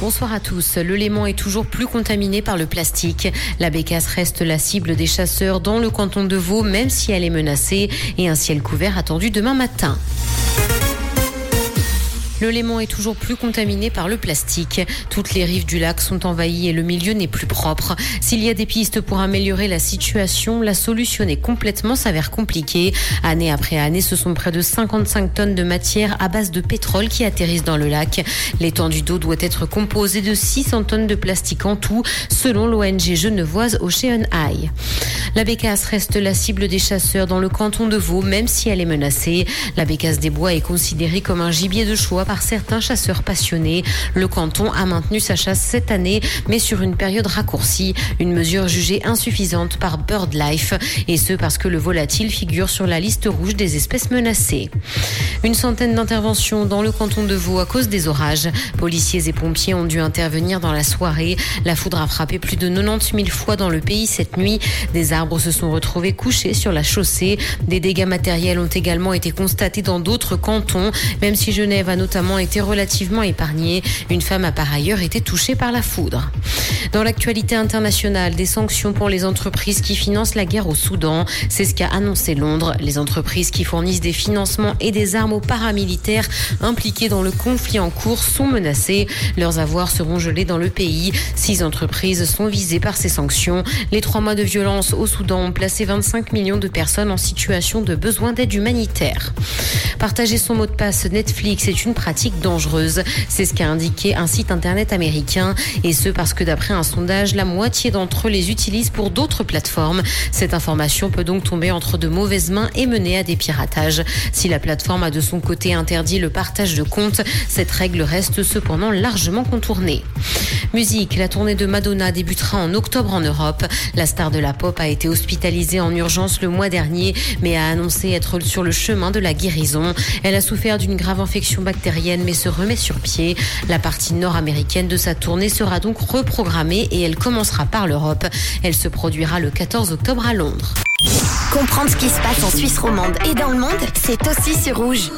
Bonsoir à tous. Le Léman est toujours plus contaminé par le plastique. La bécasse reste la cible des chasseurs dans le canton de Vaud, même si elle est menacée, et un ciel couvert attendu demain matin. Le Léman est toujours plus contaminé par le plastique. Toutes les rives du lac sont envahies et le milieu n'est plus propre. S'il y a des pistes pour améliorer la situation, la solutionner complètement s'avère compliquée. Année après année, ce sont près de 55 tonnes de matière à base de pétrole qui atterrissent dans le lac. L'étendue d'eau doit être composée de 600 tonnes de plastique en tout, selon l'ONG genevoise Ocean Eye. La bécasse reste la cible des chasseurs dans le canton de Vaud, même si elle est menacée. La bécasse des bois est considérée comme un gibier de choix par certains chasseurs passionnés. Le canton a maintenu sa chasse cette année, mais sur une période raccourcie, une mesure jugée insuffisante par BirdLife, et ce parce que le volatile figure sur la liste rouge des espèces menacées. Une centaine d'interventions dans le canton de Vaud à cause des orages. Policiers et pompiers ont dû intervenir dans la soirée. La foudre a frappé plus de 90 000 fois dans le pays cette nuit. Des arbres se sont retrouvés couchés sur la chaussée. Des dégâts matériels ont également été constatés dans d'autres cantons, même si Genève a notamment été relativement épargnée. Une femme a par ailleurs été touchée par la foudre. Dans l'actualité internationale, des sanctions pour les entreprises qui financent la guerre au Soudan. C'est ce qu'a annoncé Londres. Les entreprises qui fournissent des financements et des armes aux paramilitaires impliqués dans le conflit en cours sont menacées. Leurs avoirs seront gelés dans le pays. Six entreprises sont visées par ces sanctions. Les trois mois de violence au Soudan ont placé 25 millions de personnes en situation de besoin d'aide humanitaire. Partager son mot de passe Netflix est une pratique dangereuse. C'est ce qu'a indiqué un site internet américain. Et ce parce que d'après un sondage, la moitié d'entre eux les utilisent pour d'autres plateformes. Cette information peut donc tomber entre de mauvaises mains et mener à des piratages. Si la plateforme a de son côté interdit le partage de comptes, cette règle reste cependant largement contournée. Musique, la tournée de Madonna débutera en octobre en Europe. La star de la pop a été hospitalisée en urgence le mois dernier, mais a annoncé être sur le chemin de la guérison. Elle a souffert d'une grave infection bactérienne, mais se remet sur pied. La partie nord-américaine de sa tournée sera donc reprogrammée et elle commencera par l'Europe. Elle se produira le 14 octobre à Londres. Comprendre ce qui se passe en Suisse romande et dans le monde, c'est aussi sur rouge.